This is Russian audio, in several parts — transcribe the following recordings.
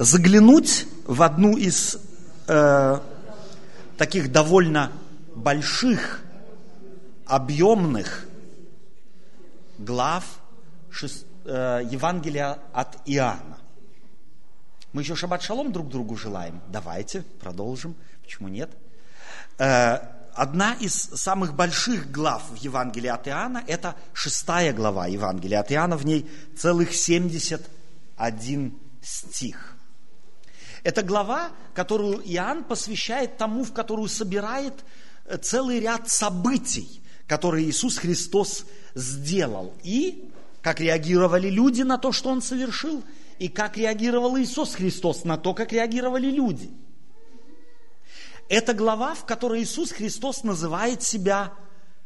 заглянуть в одну из э, таких довольно больших, объемных глав шест, э, Евангелия от Иоанна. Мы еще шаббат шалом друг другу желаем. Давайте продолжим. Почему нет? Э, одна из самых больших глав в Евангелии от Иоанна – это шестая глава Евангелия от Иоанна. В ней целых 71 стих. Это глава, которую Иоанн посвящает тому, в которую собирает э, целый ряд событий, которые Иисус Христос сделал. И как реагировали люди на то, что Он совершил, и как реагировал Иисус Христос на то, как реагировали люди. Это глава, в которой Иисус Христос называет себя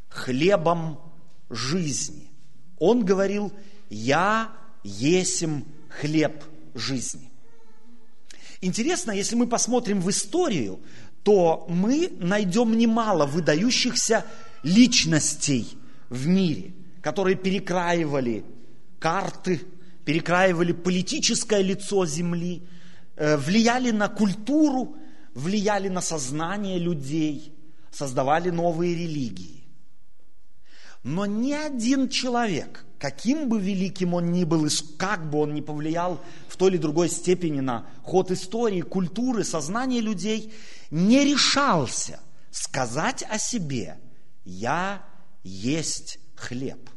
хлебом жизни. Он говорил, я есим хлеб жизни. Интересно, если мы посмотрим в историю, то мы найдем немало выдающихся личностей в мире, которые перекраивали карты, перекраивали политическое лицо земли, э, влияли на культуру, влияли на сознание людей, создавали новые религии. Но ни один человек, каким бы великим он ни был, и как бы он ни повлиял в той или другой степени на ход истории, культуры, сознания людей, не решался сказать о себе «Я есть хлеб».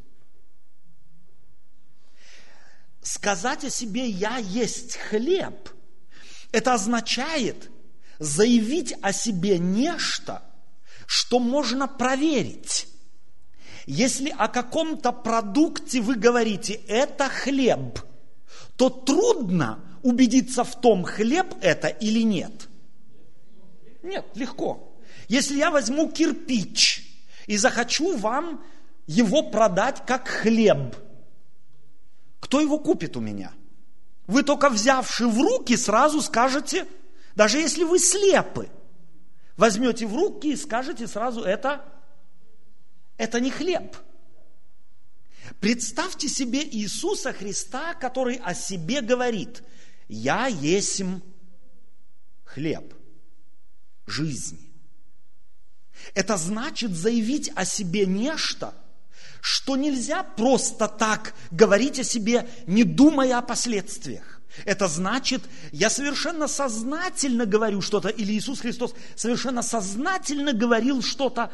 Сказать о себе «Я есть хлеб» – это означает заявить о себе нечто, что можно проверить если о каком-то продукте вы говорите, это хлеб, то трудно убедиться в том, хлеб это или нет. Нет, легко. Если я возьму кирпич и захочу вам его продать как хлеб, кто его купит у меня? Вы только взявши в руки сразу скажете, даже если вы слепы, возьмете в руки и скажете сразу, это это не хлеб. Представьте себе Иисуса Христа, который о себе говорит, «Я есим хлеб жизни». Это значит заявить о себе нечто, что нельзя просто так говорить о себе, не думая о последствиях. Это значит, я совершенно сознательно говорю что-то, или Иисус Христос совершенно сознательно говорил что-то,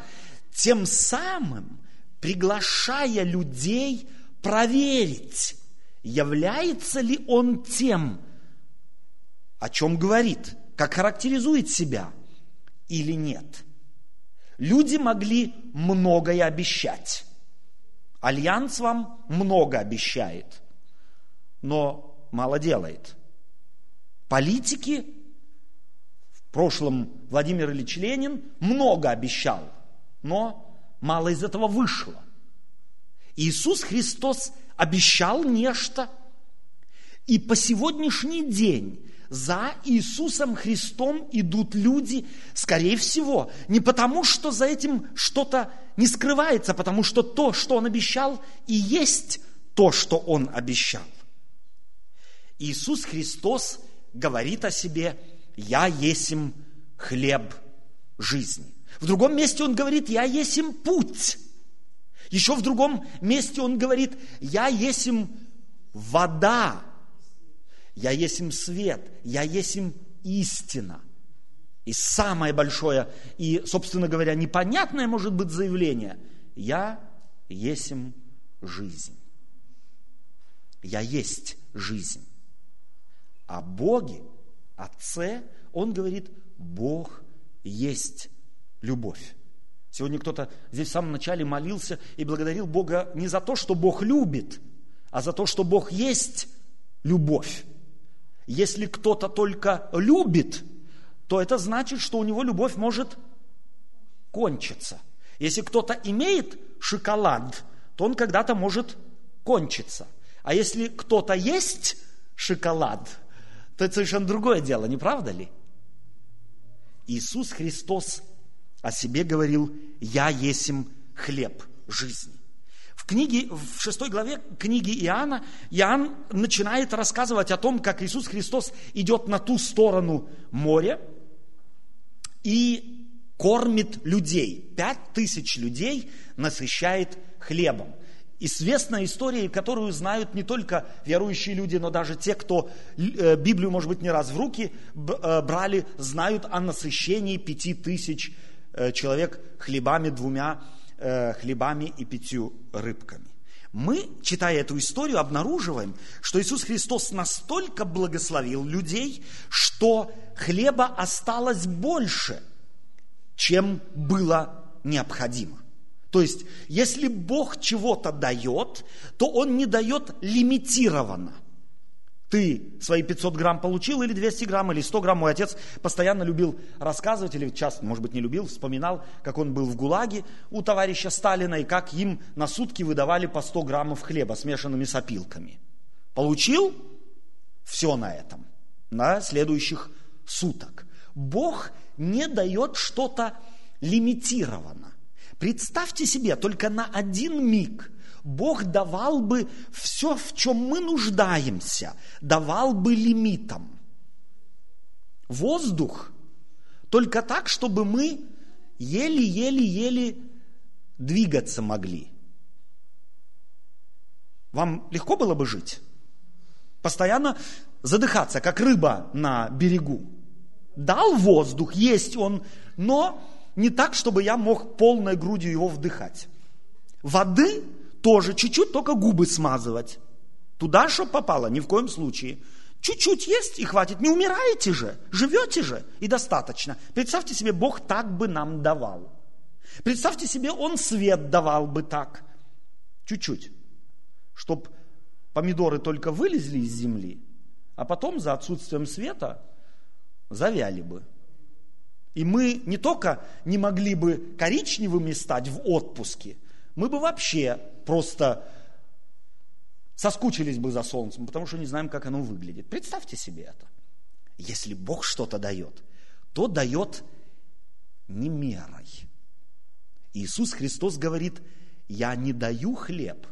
тем самым приглашая людей проверить, является ли он тем, о чем говорит, как характеризует себя или нет. Люди могли многое обещать. Альянс вам много обещает, но мало делает. Политики, в прошлом Владимир Ильич Ленин много обещал, но мало из этого вышло. Иисус Христос обещал нечто, и по сегодняшний день за Иисусом Христом идут люди, скорее всего, не потому, что за этим что-то не скрывается, а потому что то, что Он обещал, и есть то, что Он обещал. Иисус Христос говорит о себе, «Я есим хлеб жизни». В другом месте он говорит, я есим путь. Еще в другом месте он говорит, я есим вода, я есим свет, я есим истина. И самое большое, и, собственно говоря, непонятное может быть заявление, я есим жизнь. Я есть жизнь. О Боге, Отце, он говорит, Бог есть любовь. Сегодня кто-то здесь в самом начале молился и благодарил Бога не за то, что Бог любит, а за то, что Бог есть любовь. Если кто-то только любит, то это значит, что у него любовь может кончиться. Если кто-то имеет шоколад, то он когда-то может кончиться. А если кто-то есть шоколад, то это совершенно другое дело, не правда ли? Иисус Христос о себе говорил, я есим хлеб жизни. В книге, в шестой главе книги Иоанна, Иоанн начинает рассказывать о том, как Иисус Христос идет на ту сторону моря и кормит людей. Пять тысяч людей насыщает хлебом. Известная история, которую знают не только верующие люди, но даже те, кто э, Библию, может быть, не раз в руки э, брали, знают о насыщении пяти тысяч человек хлебами, двумя хлебами и пятью рыбками. Мы, читая эту историю, обнаруживаем, что Иисус Христос настолько благословил людей, что хлеба осталось больше, чем было необходимо. То есть, если Бог чего-то дает, то Он не дает лимитированно. Ты свои 500 грамм получил, или 200 грамм, или 100 грамм. Мой отец постоянно любил рассказывать, или часто, может быть, не любил, вспоминал, как он был в ГУЛАГе у товарища Сталина, и как им на сутки выдавали по 100 граммов хлеба, смешанными с опилками. Получил? Все на этом. На следующих суток. Бог не дает что-то лимитированно. Представьте себе, только на один миг Бог давал бы все, в чем мы нуждаемся, давал бы лимитом. Воздух только так, чтобы мы еле-еле-еле двигаться могли. Вам легко было бы жить? Постоянно задыхаться, как рыба на берегу. Дал воздух, есть он, но не так, чтобы я мог полной грудью его вдыхать. Воды тоже чуть-чуть, только губы смазывать. Туда, что попало, ни в коем случае. Чуть-чуть есть и хватит. Не умираете же, живете же, и достаточно. Представьте себе, Бог так бы нам давал. Представьте себе, Он свет давал бы так. Чуть-чуть. Чтоб помидоры только вылезли из земли, а потом за отсутствием света завяли бы. И мы не только не могли бы коричневыми стать в отпуске, мы бы вообще просто соскучились бы за солнцем, потому что не знаем, как оно выглядит. Представьте себе это. Если Бог что-то дает, то дает не мерой. Иисус Христос говорит, я не даю хлеб.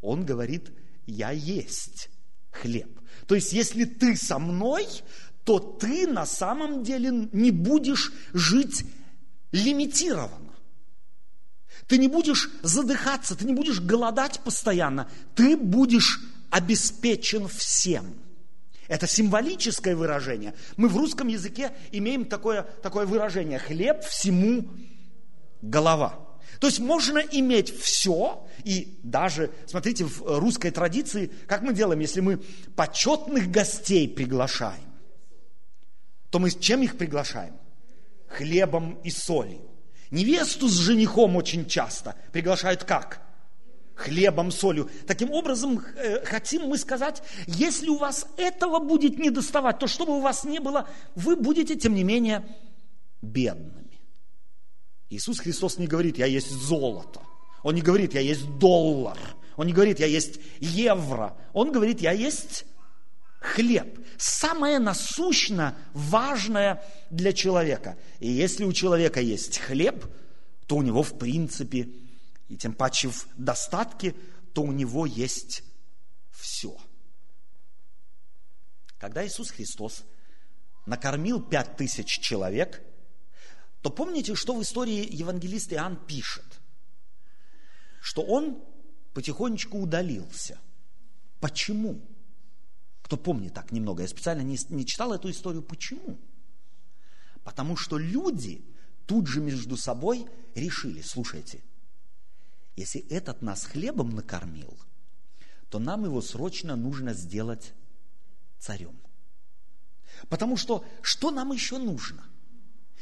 Он говорит, я есть хлеб. То есть, если ты со мной, то ты на самом деле не будешь жить лимитированно. Ты не будешь задыхаться, ты не будешь голодать постоянно, ты будешь обеспечен всем. Это символическое выражение. Мы в русском языке имеем такое, такое выражение «хлеб всему голова». То есть можно иметь все, и даже, смотрите, в русской традиции, как мы делаем, если мы почетных гостей приглашаем, то мы чем их приглашаем? Хлебом и солью. Невесту с женихом очень часто приглашают как? Хлебом, солью. Таким образом, э, хотим мы сказать, если у вас этого будет не доставать, то чтобы у вас не было, вы будете, тем не менее, бедными. Иисус Христос не говорит, я есть золото. Он не говорит, я есть доллар. Он не говорит, я есть евро. Он говорит, я есть хлеб. Самое насущно важное для человека. И если у человека есть хлеб, то у него в принципе, и тем паче в достатке, то у него есть все. Когда Иисус Христос накормил пять тысяч человек, то помните, что в истории евангелист Иоанн пишет? Что он потихонечку удалился. Почему? Кто помнит так немного, я специально не, не читал эту историю. Почему? Потому что люди тут же между собой решили, слушайте, если этот нас хлебом накормил, то нам его срочно нужно сделать царем. Потому что что нам еще нужно?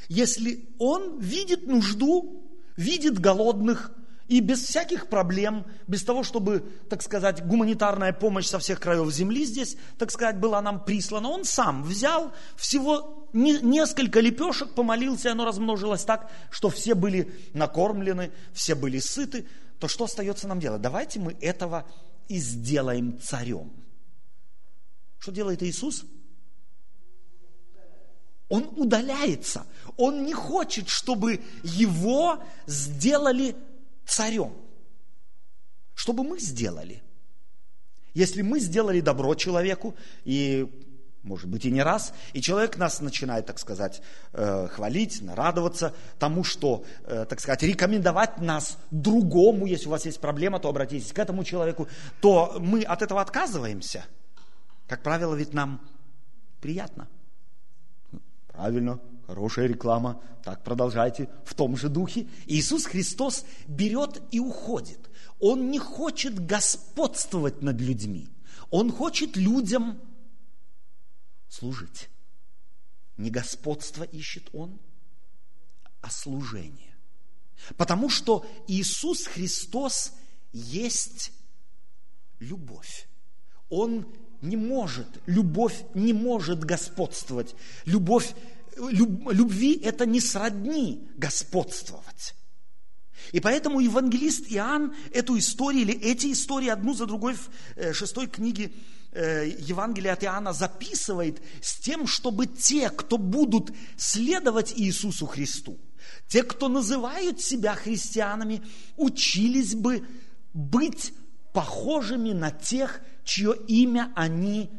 Если он видит нужду, видит голодных, и без всяких проблем, без того, чтобы, так сказать, гуманитарная помощь со всех краев земли здесь, так сказать, была нам прислана, он сам взял всего не, несколько лепешек, помолился, и оно размножилось так, что все были накормлены, все были сыты, то что остается нам делать? Давайте мы этого и сделаем царем. Что делает Иисус? Он удаляется. Он не хочет, чтобы его сделали царем. Чтобы мы сделали. Если мы сделали добро человеку, и может быть и не раз, и человек нас начинает, так сказать, э, хвалить, радоваться тому, что, э, так сказать, рекомендовать нас другому, если у вас есть проблема, то обратитесь к этому человеку, то мы от этого отказываемся. Как правило, ведь нам приятно. Правильно, хорошая реклама, так продолжайте в том же духе. Иисус Христос берет и уходит. Он не хочет господствовать над людьми. Он хочет людям служить. Не господство ищет он, а служение. Потому что Иисус Христос есть любовь. Он не может, любовь не может господствовать. Любовь, люб, любви это не сродни господствовать. И поэтому евангелист Иоанн эту историю или эти истории одну за другой в э, шестой книге Э, Евангелие от Иоанна записывает с тем, чтобы те, кто будут следовать Иисусу Христу, те, кто называют себя христианами, учились бы быть похожими на тех, чье имя они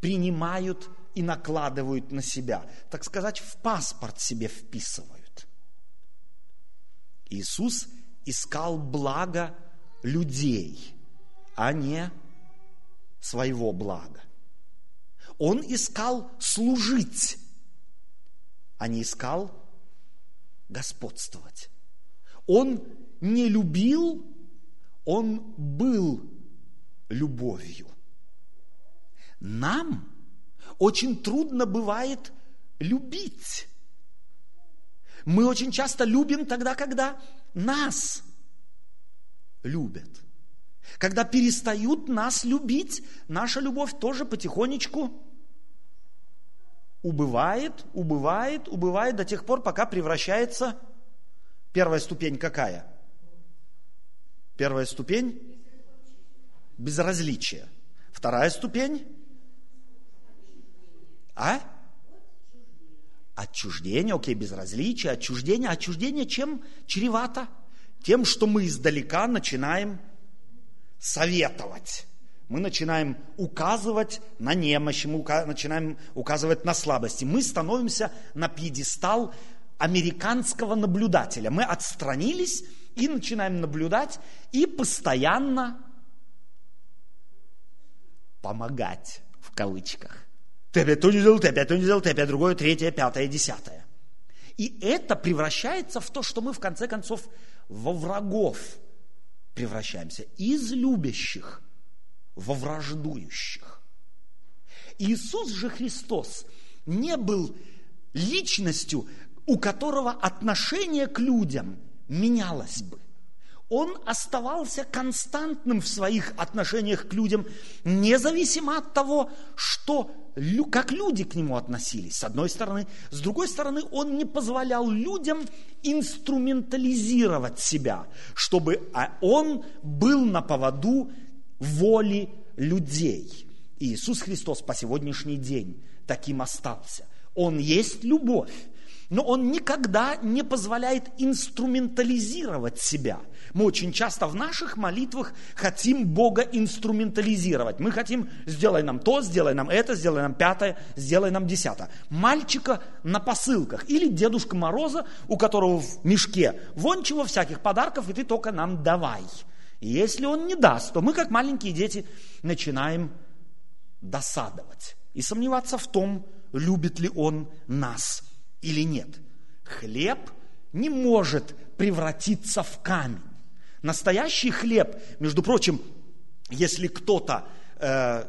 принимают и накладывают на себя. Так сказать, в паспорт себе вписывают. Иисус искал блага людей, а не своего блага. Он искал служить, а не искал господствовать. Он не любил, он был любовью. Нам очень трудно бывает любить. Мы очень часто любим тогда, когда нас любят – когда перестают нас любить, наша любовь тоже потихонечку убывает, убывает, убывает до тех пор, пока превращается... Первая ступень какая? Первая ступень – безразличие. Вторая ступень – а? Отчуждение, окей, безразличие, отчуждение. Отчуждение чем чревато? Тем, что мы издалека начинаем советовать. Мы начинаем указывать на немощь, мы начинаем указывать на слабости. Мы становимся на пьедестал американского наблюдателя. Мы отстранились и начинаем наблюдать и постоянно помогать в кавычках. Ты опять то не сделал, ты опять то не сделал, ты опять другое, третье, пятое, десятое. И это превращается в то, что мы в конце концов во врагов превращаемся из любящих во враждующих. Иисус же Христос не был личностью, у которого отношение к людям менялось бы. Он оставался константным в своих отношениях к людям, независимо от того, что как люди к нему относились, с одной стороны. С другой стороны, он не позволял людям инструментализировать себя, чтобы а он был на поводу воли людей. И Иисус Христос по сегодняшний день таким остался. Он есть любовь но он никогда не позволяет инструментализировать себя. Мы очень часто в наших молитвах хотим Бога инструментализировать. Мы хотим, сделай нам то, сделай нам это, сделай нам пятое, сделай нам десятое. Мальчика на посылках или Дедушка Мороза, у которого в мешке вон чего всяких подарков, и ты только нам давай. И если он не даст, то мы, как маленькие дети, начинаем досадовать и сомневаться в том, любит ли он нас или нет. Хлеб не может превратиться в камень. Настоящий хлеб, между прочим, если кто-то э,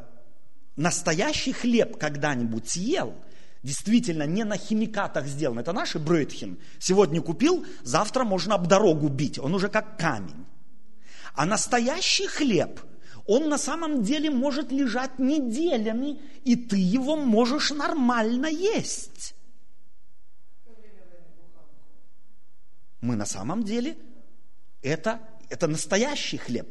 настоящий хлеб когда-нибудь съел, действительно не на химикатах сделан, это наши брötхен, сегодня купил, завтра можно об дорогу бить, он уже как камень. А настоящий хлеб, он на самом деле может лежать неделями, и ты его можешь нормально есть. Мы на самом деле это, это настоящий хлеб.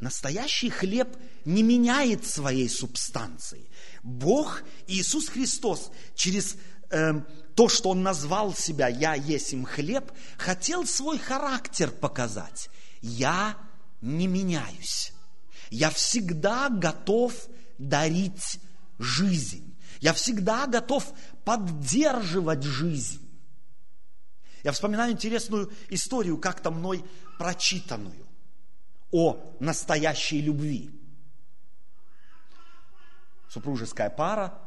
Настоящий хлеб не меняет своей субстанции. Бог, Иисус Христос, через э, то, что Он назвал себя «Я есть им хлеб», хотел свой характер показать. Я не меняюсь. Я всегда готов дарить жизнь. Я всегда готов поддерживать жизнь. Я вспоминаю интересную историю, как-то мной прочитанную о настоящей любви. Супружеская пара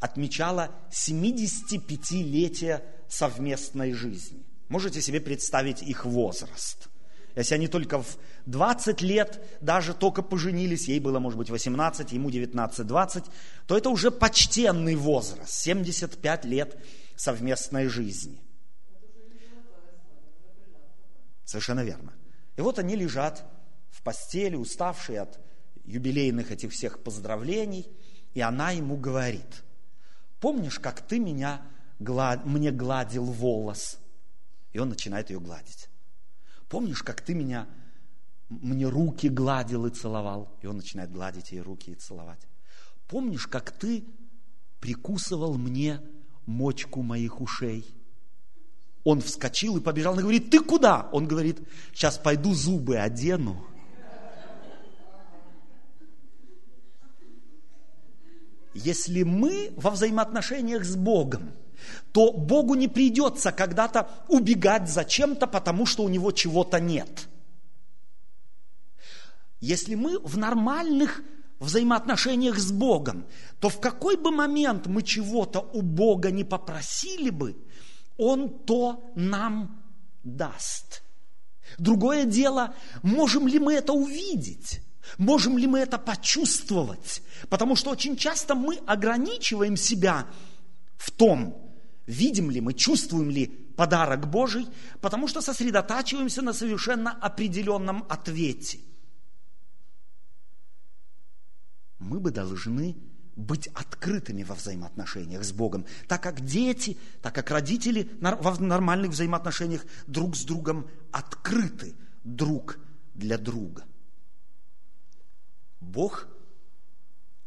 отмечала 75-летие совместной жизни. Можете себе представить их возраст. Если они только в 20 лет даже только поженились, ей было, может быть, 18, ему 19-20, то это уже почтенный возраст, 75 лет совместной жизни. Совершенно верно. И вот они лежат в постели, уставшие от юбилейных этих всех поздравлений, и она ему говорит, помнишь, как ты меня, мне гладил волос? И он начинает ее гладить. Помнишь, как ты меня, мне руки гладил и целовал? И он начинает гладить ей руки и целовать. Помнишь, как ты прикусывал мне мочку моих ушей? Он вскочил и побежал. Она говорит, ты куда? Он говорит, сейчас пойду зубы одену. Если мы во взаимоотношениях с Богом, то Богу не придется когда-то убегать за чем-то, потому что у него чего-то нет. Если мы в нормальных взаимоотношениях с Богом, то в какой бы момент мы чего-то у Бога не попросили бы, Он то нам даст. Другое дело, можем ли мы это увидеть? Можем ли мы это почувствовать? Потому что очень часто мы ограничиваем себя в том, видим ли мы, чувствуем ли подарок Божий, потому что сосредотачиваемся на совершенно определенном ответе. Мы бы должны быть открытыми во взаимоотношениях с Богом, так как дети, так как родители в нормальных взаимоотношениях друг с другом открыты друг для друга. Бог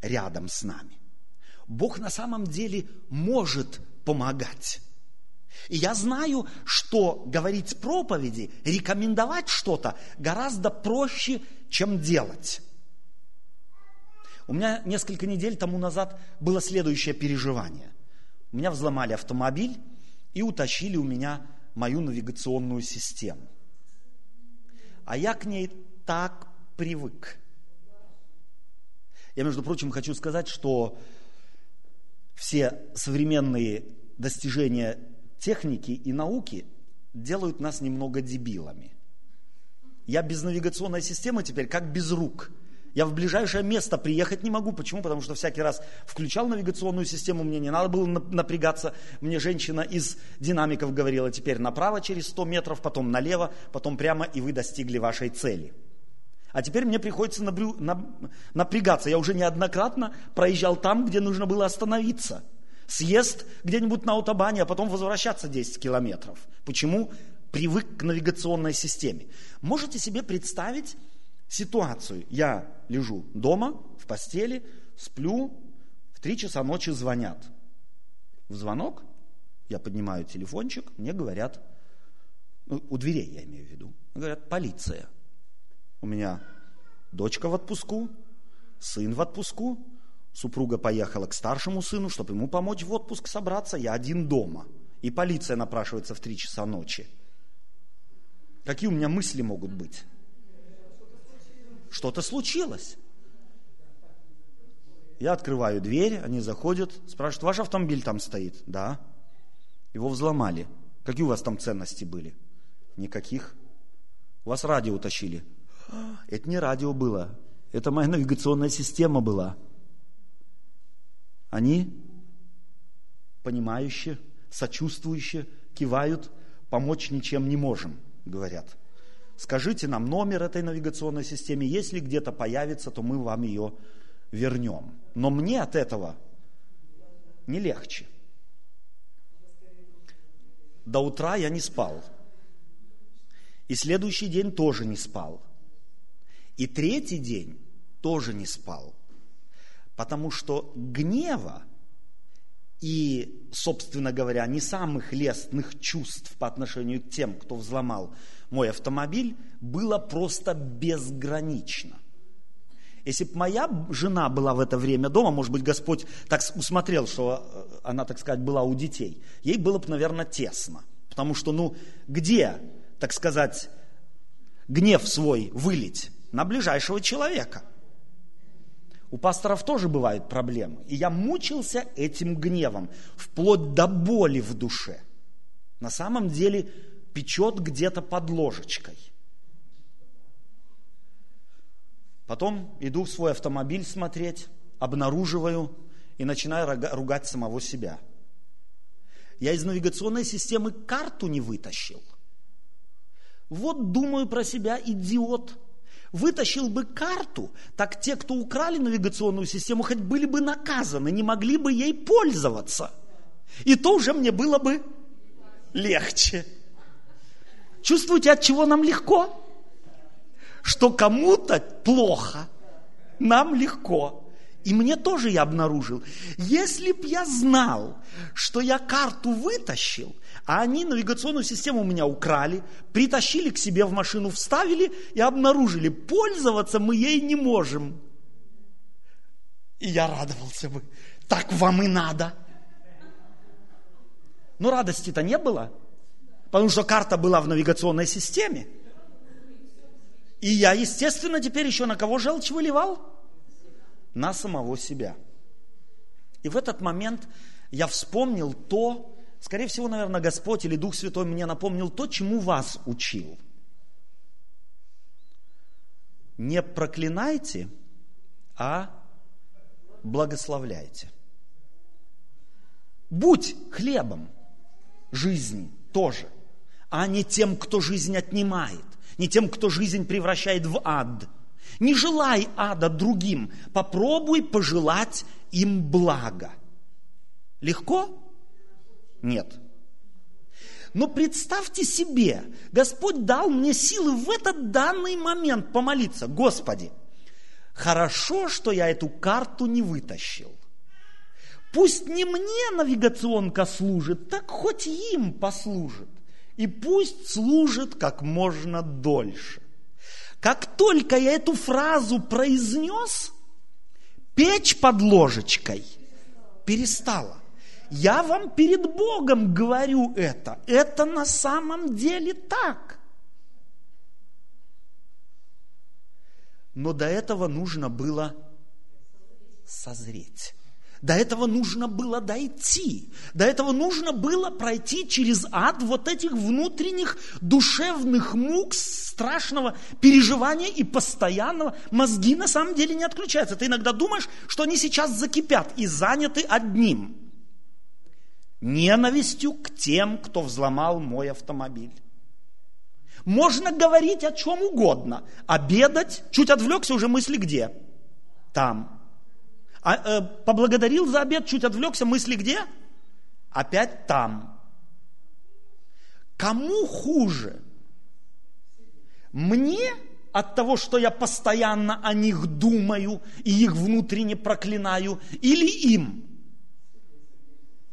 рядом с нами. Бог на самом деле может помогать. И я знаю, что говорить проповеди, рекомендовать что-то гораздо проще, чем делать. У меня несколько недель тому назад было следующее переживание. У меня взломали автомобиль и утащили у меня мою навигационную систему. А я к ней так привык. Я, между прочим, хочу сказать, что все современные достижения техники и науки делают нас немного дебилами. Я без навигационной системы теперь как без рук. Я в ближайшее место приехать не могу. Почему? Потому что всякий раз включал навигационную систему, мне не надо было напрягаться. Мне женщина из динамиков говорила, теперь направо через 100 метров, потом налево, потом прямо, и вы достигли вашей цели. А теперь мне приходится напрягаться. Я уже неоднократно проезжал там, где нужно было остановиться. Съезд где-нибудь на автобане, а потом возвращаться 10 километров. Почему? Привык к навигационной системе. Можете себе представить ситуацию. Я лежу дома, в постели, сплю, в 3 часа ночи звонят. В звонок я поднимаю телефончик, мне говорят, ну, у дверей я имею в виду, говорят, полиция – у меня дочка в отпуску, сын в отпуску, супруга поехала к старшему сыну, чтобы ему помочь в отпуск собраться, я один дома. И полиция напрашивается в три часа ночи. Какие у меня мысли могут быть? Что-то случилось. Я открываю дверь, они заходят, спрашивают, ваш автомобиль там стоит? Да. Его взломали. Какие у вас там ценности были? Никаких. У вас радио утащили. Это не радио было, это моя навигационная система была. Они, понимающие, сочувствующие, кивают, помочь ничем не можем, говорят. Скажите нам номер этой навигационной системы, если где-то появится, то мы вам ее вернем. Но мне от этого не легче. До утра я не спал. И следующий день тоже не спал. И третий день тоже не спал, потому что гнева и, собственно говоря, не самых лестных чувств по отношению к тем, кто взломал мой автомобиль, было просто безгранично. Если бы моя жена была в это время дома, может быть, Господь так усмотрел, что э, она, так сказать, была у детей, ей было бы, наверное, тесно. Потому что, ну, где, так сказать, гнев свой вылить? На ближайшего человека. У пасторов тоже бывают проблемы. И я мучился этим гневом, вплоть до боли в душе. На самом деле печет где-то под ложечкой. Потом иду в свой автомобиль смотреть, обнаруживаю и начинаю ругать самого себя. Я из навигационной системы карту не вытащил. Вот думаю про себя, идиот. Вытащил бы карту, так те, кто украли навигационную систему, хоть были бы наказаны, не могли бы ей пользоваться. И то уже мне было бы легче. Чувствуете, от чего нам легко? что кому-то плохо, нам легко. И мне тоже я обнаружил, если б я знал, что я карту вытащил, а они навигационную систему у меня украли, притащили к себе в машину, вставили и обнаружили, пользоваться мы ей не можем. И я радовался бы, так вам и надо. Но радости-то не было, потому что карта была в навигационной системе – и я, естественно, теперь еще на кого желчь выливал? На самого себя. И в этот момент я вспомнил то, скорее всего, наверное, Господь или Дух Святой мне напомнил то, чему вас учил. Не проклинайте, а благословляйте. Будь хлебом жизни тоже, а не тем, кто жизнь отнимает не тем, кто жизнь превращает в ад. Не желай ада другим, попробуй пожелать им блага. Легко? Нет. Но представьте себе, Господь дал мне силы в этот данный момент помолиться. Господи, хорошо, что я эту карту не вытащил. Пусть не мне навигационка служит, так хоть им послужит и пусть служит как можно дольше. Как только я эту фразу произнес, печь под ложечкой перестала. Я вам перед Богом говорю это. Это на самом деле так. Но до этого нужно было созреть. До этого нужно было дойти. До этого нужно было пройти через ад вот этих внутренних душевных мук, страшного переживания и постоянного. Мозги на самом деле не отключаются. Ты иногда думаешь, что они сейчас закипят и заняты одним. Ненавистью к тем, кто взломал мой автомобиль. Можно говорить о чем угодно. Обедать, чуть отвлекся, уже мысли где? Там. А, э, поблагодарил за обед, чуть отвлекся, мысли где? Опять там. Кому хуже? Мне от того, что я постоянно о них думаю и их внутренне проклинаю, или им?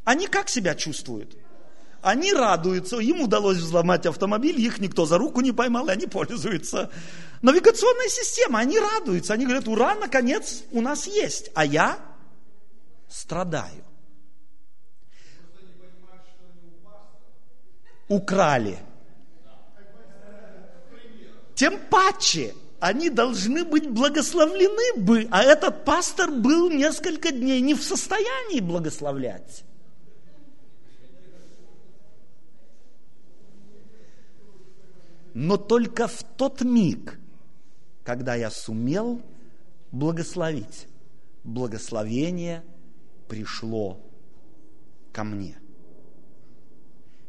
Они как себя чувствуют? Они радуются, им удалось взломать автомобиль, их никто за руку не поймал, и они пользуются. Навигационная система, они радуются, они говорят, ура, наконец у нас есть, а я страдаю. Украли. Тем паче они должны быть благословлены бы, а этот пастор был несколько дней не в состоянии благословлять. Но только в тот миг, когда я сумел благословить, благословение пришло ко мне.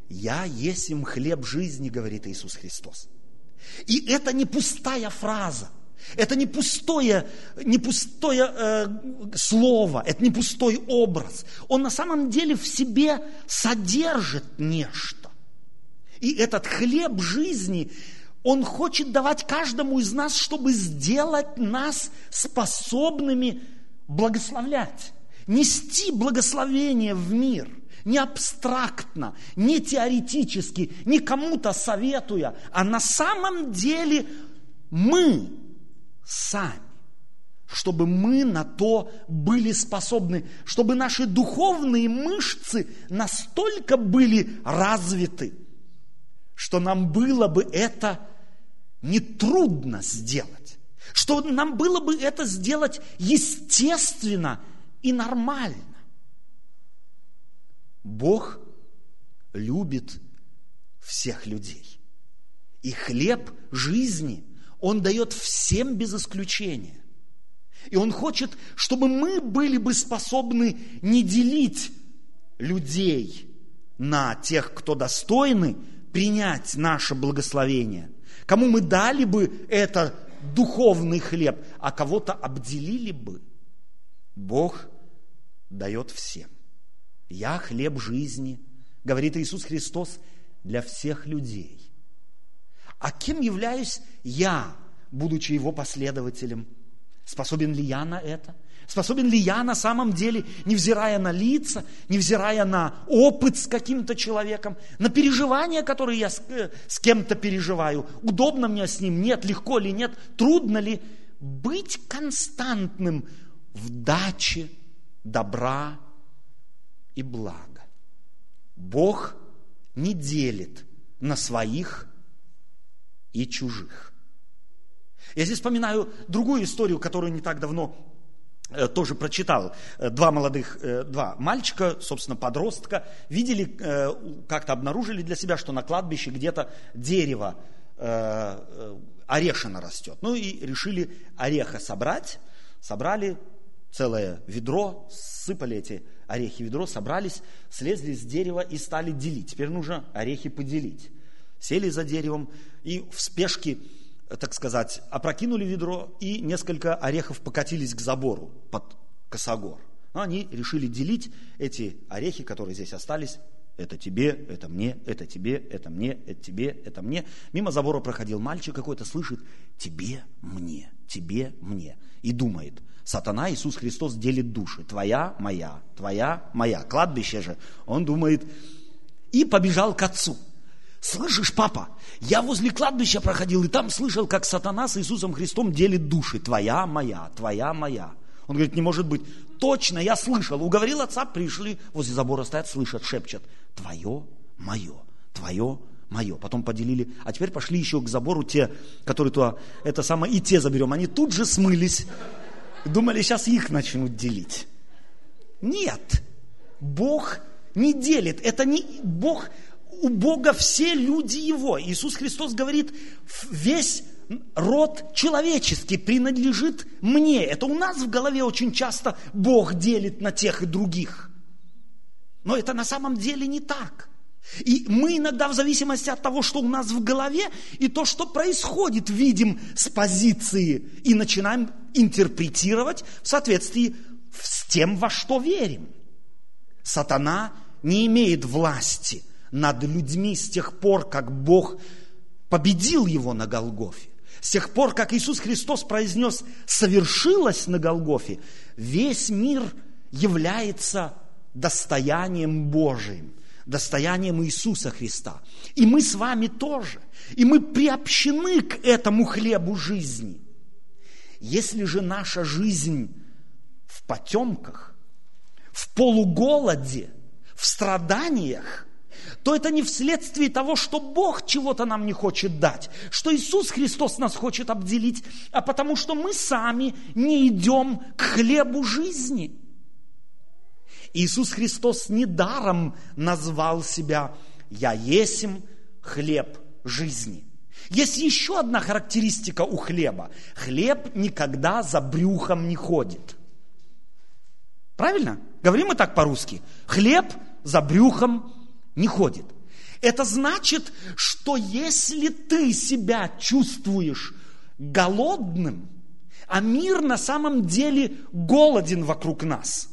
Я есть им хлеб жизни, говорит Иисус Христос. И это не пустая фраза. Это не пустое, не пустое э, слово, это не пустой образ. Он на самом деле в себе содержит нечто. И этот хлеб жизни, он хочет давать каждому из нас, чтобы сделать нас способными благословлять. нести благословение в мир, не абстрактно, не теоретически, не кому-то советуя, а на самом деле мы сами. Чтобы мы на то были способны, чтобы наши духовные мышцы настолько были развиты, что нам было бы это нетрудно сделать, что нам было бы это сделать естественно и нормально. Бог любит всех людей. И хлеб жизни Он дает всем без исключения. И Он хочет, чтобы мы были бы способны не делить людей на тех, кто достойны принять наше благословение, кому мы дали бы это духовный хлеб, а кого-то обделили бы. Бог дает всем. Я хлеб жизни, говорит Иисус Христос, для всех людей. А кем являюсь я, будучи Его последователем? Способен ли я на это? Способен ли я на самом деле, невзирая на лица, невзирая на опыт с каким-то человеком, на переживания, которые я с, э, с кем-то переживаю, удобно мне с ним, нет, легко ли, нет, трудно ли, быть константным в даче добра и блага. Бог не делит на своих и чужих. Я здесь вспоминаю другую историю, которую не так давно тоже прочитал. Э, два молодых, э, два мальчика, собственно, подростка, видели, как-то обнаружили для себя, что на кладбище где-то дерево орешина растет. Ну и решили ореха собрать. Собрали целое ведро, сыпали эти орехи в ведро, собрались, слезли с дерева и стали делить. Теперь нужно орехи поделить. Сели за деревом и в спешке так сказать, опрокинули ведро и несколько орехов покатились к забору под косогор. Но они решили делить эти орехи, которые здесь остались. Это тебе, это мне, это тебе, это мне, это тебе, это мне. Мимо забора проходил мальчик какой-то, слышит, тебе, мне, тебе, мне. И думает, сатана, Иисус Христос делит души. Твоя, моя, твоя, моя. Кладбище же. Он думает, и побежал к отцу. Слышишь, папа, я возле кладбища проходил, и там слышал, как сатана с Иисусом Христом делит души. Твоя, моя, твоя, моя. Он говорит, не может быть. Точно, я слышал. Уговорил отца, пришли, возле забора стоят, слышат, шепчут. Твое, мое, твое, мое. Потом поделили. А теперь пошли еще к забору те, которые туда, это самое, и те заберем. Они тут же смылись. Думали, сейчас их начнут делить. Нет. Бог не делит. Это не Бог у Бога все люди Его. Иисус Христос говорит, весь род человеческий принадлежит мне. Это у нас в голове очень часто Бог делит на тех и других. Но это на самом деле не так. И мы иногда в зависимости от того, что у нас в голове, и то, что происходит, видим с позиции и начинаем интерпретировать в соответствии с тем, во что верим. Сатана не имеет власти над людьми с тех пор, как Бог победил его на Голгофе. С тех пор, как Иисус Христос произнес «совершилось на Голгофе», весь мир является достоянием Божиим, достоянием Иисуса Христа. И мы с вами тоже. И мы приобщены к этому хлебу жизни. Если же наша жизнь в потемках, в полуголоде, в страданиях, то это не вследствие того, что Бог чего-то нам не хочет дать, что Иисус Христос нас хочет обделить, а потому что мы сами не идем к хлебу жизни. Иисус Христос недаром назвал себя «Я есим хлеб жизни». Есть еще одна характеристика у хлеба. Хлеб никогда за брюхом не ходит. Правильно? Говорим мы так по-русски. Хлеб за брюхом не ходит. Это значит, что если ты себя чувствуешь голодным, а мир на самом деле голоден вокруг нас,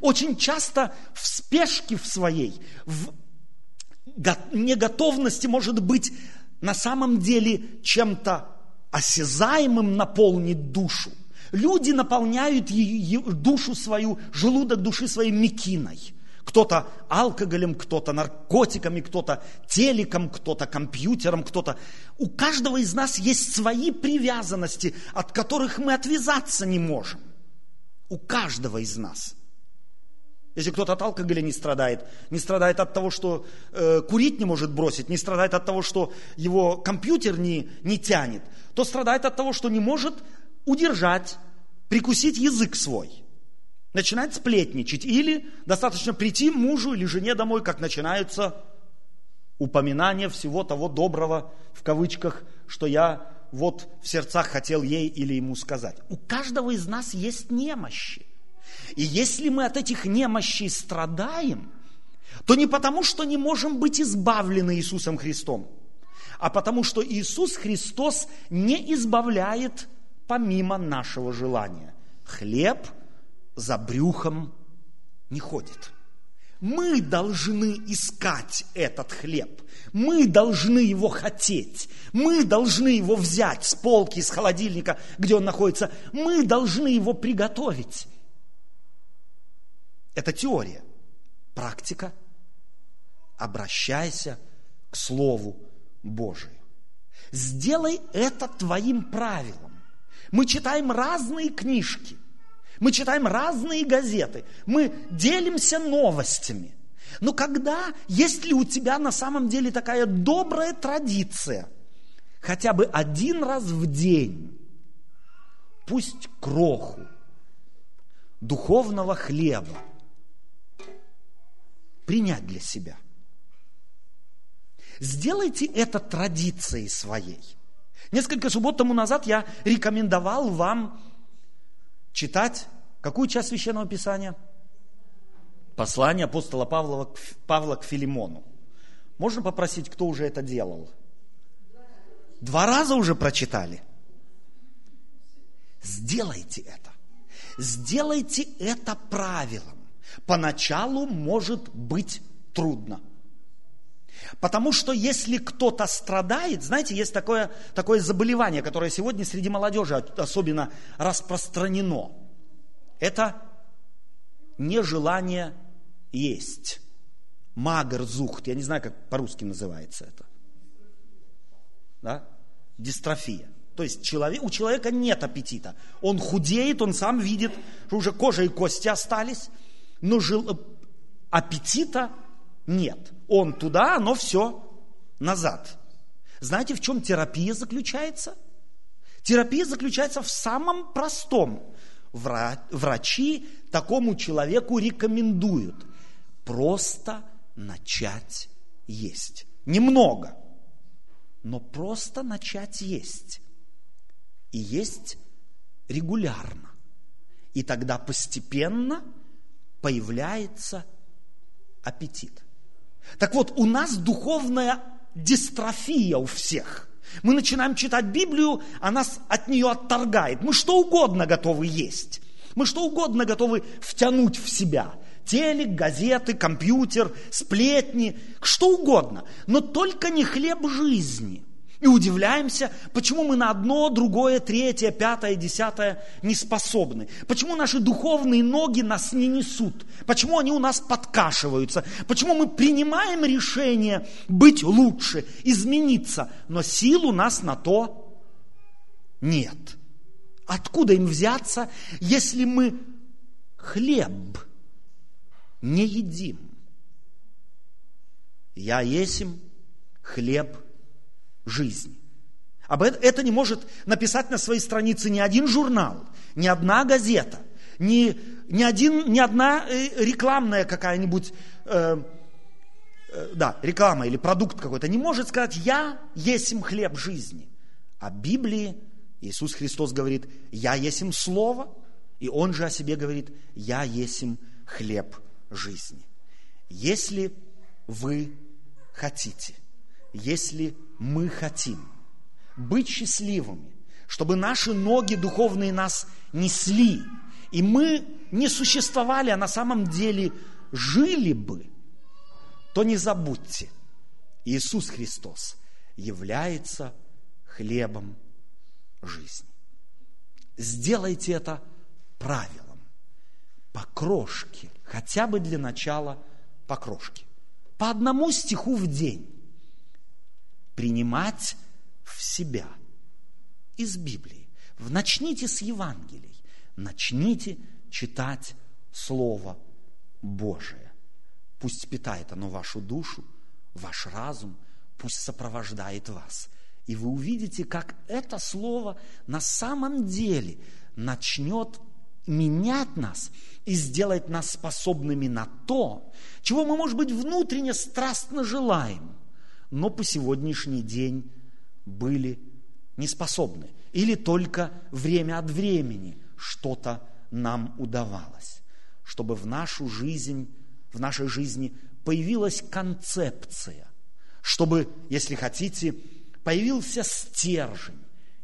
очень часто в спешке в своей, в неготовности может быть на самом деле чем-то осязаемым наполнить душу, Люди наполняют душу свою, желудок души своей мекиной. Кто-то алкоголем, кто-то наркотиками, кто-то телеком, кто-то компьютером, кто-то... У каждого из нас есть свои привязанности, от которых мы отвязаться не можем. У каждого из нас – если кто-то от алкоголя не страдает, не страдает от того, что э, курить не может бросить, не страдает от того, что его компьютер не, не тянет, то страдает от того, что не может удержать, прикусить язык свой. Начинает сплетничать. Или достаточно прийти мужу или жене домой, как начинаются упоминания всего того доброго, в кавычках, что я вот в сердцах хотел ей или ему сказать. У каждого из нас есть немощи. И если мы от этих немощей страдаем, то не потому, что не можем быть избавлены Иисусом Христом, а потому, что Иисус Христос не избавляет помимо нашего желания. Хлеб за брюхом не ходит. Мы должны искать этот хлеб. Мы должны его хотеть. Мы должны его взять с полки, с холодильника, где он находится. Мы должны его приготовить. Это теория. Практика. Обращайся к Слову Божию. Сделай это твоим правилом. Мы читаем разные книжки. Мы читаем разные газеты. Мы делимся новостями. Но когда, есть ли у тебя на самом деле такая добрая традиция, хотя бы один раз в день, пусть кроху духовного хлеба принять для себя. Сделайте это традицией своей. Несколько суббот тому назад я рекомендовал вам читать какую часть Священного Писания? Послание апостола Павла, Павла к Филимону. Можно попросить, кто уже это делал? Два раза уже прочитали. Сделайте это. Сделайте это правилом. Поначалу может быть трудно. Потому что если кто-то страдает, знаете, есть такое, такое заболевание, которое сегодня среди молодежи особенно распространено. Это нежелание есть. Магерзухт, я не знаю, как по-русски называется это. Да? Дистрофия. То есть человек, у человека нет аппетита. Он худеет, он сам видит, что уже кожа и кости остались но жел... аппетита нет. Он туда, но все назад. Знаете, в чем терапия заключается? Терапия заключается в самом простом. Врачи такому человеку рекомендуют просто начать есть. Немного, но просто начать есть. И есть регулярно. И тогда постепенно – появляется аппетит. Так вот, у нас духовная дистрофия у всех. Мы начинаем читать Библию, а нас от нее отторгает. Мы что угодно готовы есть. Мы что угодно готовы втянуть в себя. Телек, газеты, компьютер, сплетни, что угодно. Но только не хлеб жизни – и удивляемся, почему мы на одно, другое, третье, пятое, десятое не способны. Почему наши духовные ноги нас не несут. Почему они у нас подкашиваются. Почему мы принимаем решение быть лучше, измениться, но сил у нас на то нет. Откуда им взяться, если мы хлеб не едим? Я есим хлеб жизни. Об это, не может написать на своей странице ни один журнал, ни одна газета, ни, ни, один, ни одна э, рекламная какая-нибудь, э, э, да, реклама или продукт какой-то не может сказать, я есим хлеб жизни. А Библии Иисус Христос говорит, я есим Слово, и Он же о себе говорит, я есим хлеб жизни. Если вы хотите, если мы хотим быть счастливыми, чтобы наши ноги духовные нас несли, и мы не существовали, а на самом деле жили бы, то не забудьте, Иисус Христос является хлебом жизни. сделайте это правилом. По крошке, хотя бы для начала по крошке. По одному стиху в день. Принимать в себя из Библии. Начните с Евангелий. Начните читать Слово Божие. Пусть питает оно вашу душу, ваш разум, пусть сопровождает вас. И вы увидите, как это слово на самом деле начнет менять нас и сделать нас способными на то, чего мы, может быть, внутренне страстно желаем, но по сегодняшний день были не способны. Или только время от времени что-то нам удавалось. Чтобы в нашу жизнь, в нашей жизни появилась концепция, чтобы, если хотите, появился стержень,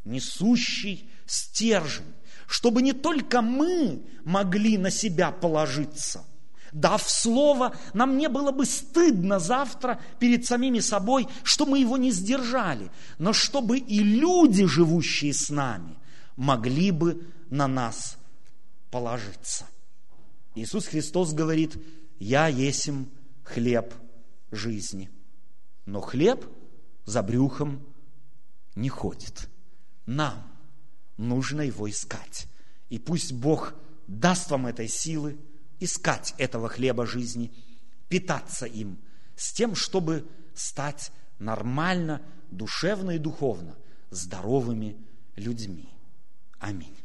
несущий стержень, чтобы не только мы могли на себя положиться. Дав слово, нам не было бы стыдно завтра перед самими собой, что мы его не сдержали, но чтобы и люди, живущие с нами, могли бы на нас положиться. Иисус Христос говорит, «Я есим хлеб жизни». Но хлеб за брюхом не ходит. Нам нужно его искать. И пусть Бог даст вам этой силы искать этого хлеба жизни, питаться им, с тем, чтобы стать нормально, душевно и духовно здоровыми людьми. Аминь.